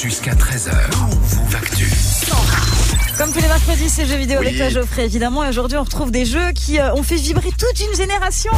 Jusqu'à 13h, vous Actu. Comme tous les mercredis, c'est jeux vidéo avec toi Geoffrey évidemment. Et aujourd'hui, on retrouve des jeux qui euh, ont fait vibrer toute une génération.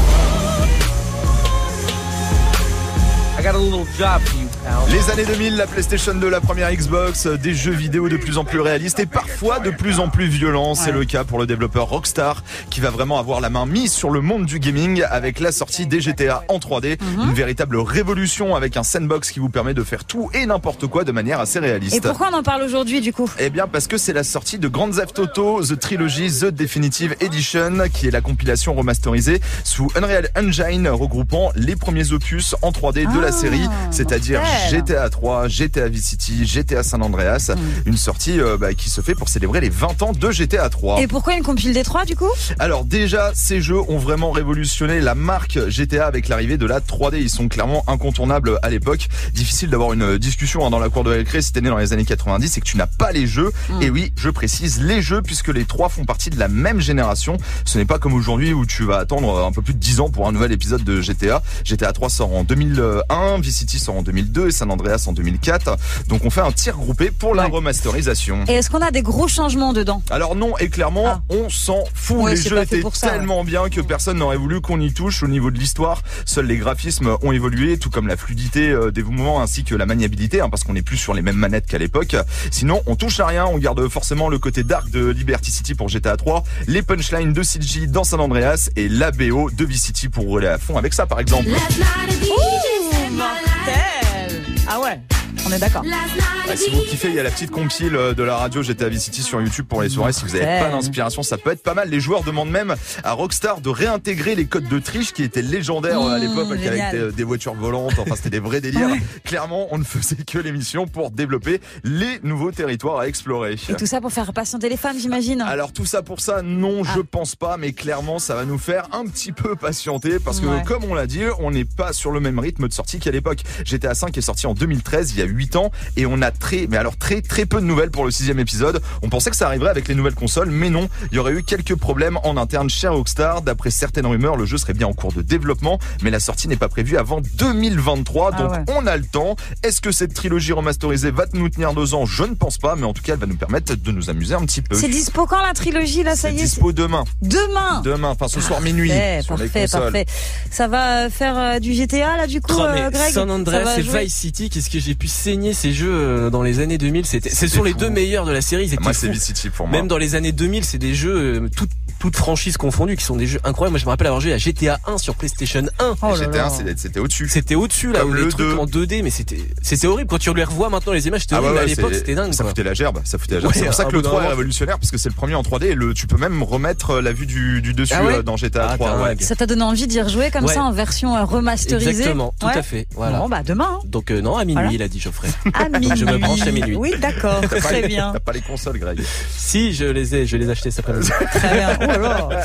Les années 2000, la PlayStation 2, la première Xbox, euh, des jeux vidéo de plus en plus réalistes et parfois de plus en plus violents. C'est le cas pour le développeur Rockstar qui va vraiment avoir la main mise sur le monde du gaming avec la sortie des GTA en 3D. Mhm. Une véritable révolution avec un sandbox qui vous permet de faire tout et n'importe quoi de manière assez réaliste. Et pourquoi on en parle aujourd'hui du coup? Eh bien parce que c'est la sortie de Grand Theft Auto The Trilogy The Definitive Edition qui est la compilation remasterisée sous Unreal Engine regroupant les premiers opus en 3D de la Ah, série, c'est-à-dire mortel. GTA 3, GTA Vice City, GTA San Andreas, une sortie euh, bah, qui se fait pour célébrer les 20 ans de GTA 3. Et pourquoi une compile des trois du coup? Alors déjà, ces jeux ont vraiment révolutionné la marque GTA avec l'arrivée de la 3D. Ils sont clairement incontournables à l'époque. Difficile d'avoir une discussion hein, dans la cour de récré si t'es né dans les années 90 et que tu n'as pas les jeux. Mm. Et oui, je précise les jeux puisque les trois font partie de la même génération. Ce n'est pas comme aujourd'hui où tu vas attendre un peu plus de 10 ans pour un nouvel épisode de GTA. GTA 3 sort en 2001, Vice City sort en 2002 et San Andreas en 2004. Donc on fait un tir groupé pour la Ouais. remasterisation. Et est-ce qu'on a des gros changements dedans? Alors non, et clairement, Ah. on s'en fout. Ouais, les jeux étaient pour ça, tellement bien que personne n'aurait voulu qu'on y touche au niveau de l'histoire. Seuls les graphismes ont évolué, tout comme la fluidité euh, des mouvements ainsi que la maniabilité, hein, parce qu'on n'est plus sur les mêmes manettes qu'à l'époque. Sinon, on touche à rien, on garde forcément le côté dark de Liberty City pour GTA 3, les punchlines de CG dans San Andreas et la BO de Vice City pour rouler à fond avec ça par exemple. Ah ouais, on est d'accord. Ah, si vous kiffez, il y a la petite compile euh, de la radio GTA Vice City sur YouTube pour les soirées. Si vous n'avez pas d'inspiration, ça peut être pas mal. Les joueurs demandent même à Rockstar de réintégrer les codes de triche qui étaient légendaires euh, à Mmh, l'époque avec génial. des, des voitures volantes. Enfin, c'était des vrais délires. Clairement, on ne faisait que l'émission pour développer les nouveaux territoires à explorer. Et tout ça pour faire patienter les fans, j'imagine. Alors tout ça pour ça, non, Ah. je pense pas, mais clairement ça va nous faire un petit peu patienter parce que Ouais. comme on l'a dit, on n'est pas sur le même rythme de sortie qu'à l'époque. GTA 5 est sorti en 2013, il y a 8 ans, et on a très, mais alors très très peu de nouvelles pour le sixième épisode. On pensait que ça arriverait avec les nouvelles consoles, mais non, il y aurait eu quelques problèmes en interne chez Rockstar. D'après certaines rumeurs, le jeu serait bien en cours de développement, mais la sortie n'est pas prévue avant 2023, Ah donc ouais. on a le temps. Est-ce que cette trilogie remasterisée va nous tenir deux ans? Je ne pense pas, mais en tout cas, elle va nous permettre de nous amuser un petit peu. C'est dispo quand la trilogie là, ça y est? c'est- dispo demain. Demain? Demain, enfin ce soir minuit. Parfait, sur les parfait, consoles. parfait. Ça va faire euh, du GTA là du coup, Oh, mais euh, Greg? San Andreas et Vice City, qu'est-ce que j'ai pu ces jeux euh, dans les années 2000 C'était, c'est sur les fou. deux meilleurs de la série. Moi, c'est City pour moi. Même dans les années 2000, c'est des jeux euh, toutes franchises confondues qui sont des jeux incroyables. Moi, je me rappelle avoir joué à GTA 1 sur PlayStation 1. Oh là GTA, là. c'était- c'était au-dessus. C'était au-dessus là, Comme où le les trucs 2. en 2D, mais c'était c'était horrible. Quand tu les revois maintenant les images, c'était Ah horrible. ouais, à l'époque, c'était dingue. Ça quoi. foutait la gerbe, ça foutait la gerbe. Ouais, c'est pour ça que bout le d'un 3 est moment. révolutionnaire parce que c'est le premier en 3D et le, tu peux même remettre euh, la vue du, du dessus Ah ouais euh, dans GTA Ah, 3. t'as un ouais. lag. Ça t'a donné envie d'y rejouer comme Ouais. ça en version euh, remasterisée Exactement, tout à fait. Voilà. Bon bah demain. hein. Donc euh, non, à minuit, il a dit Geoffrey. À minuit. je me branche à minuit. Oui, d'accord, T'as pas très les- bien. T'as pas les consoles, Greg. si, je les ai, je les ai achetés cet après-midi. Très bien. Oh là là.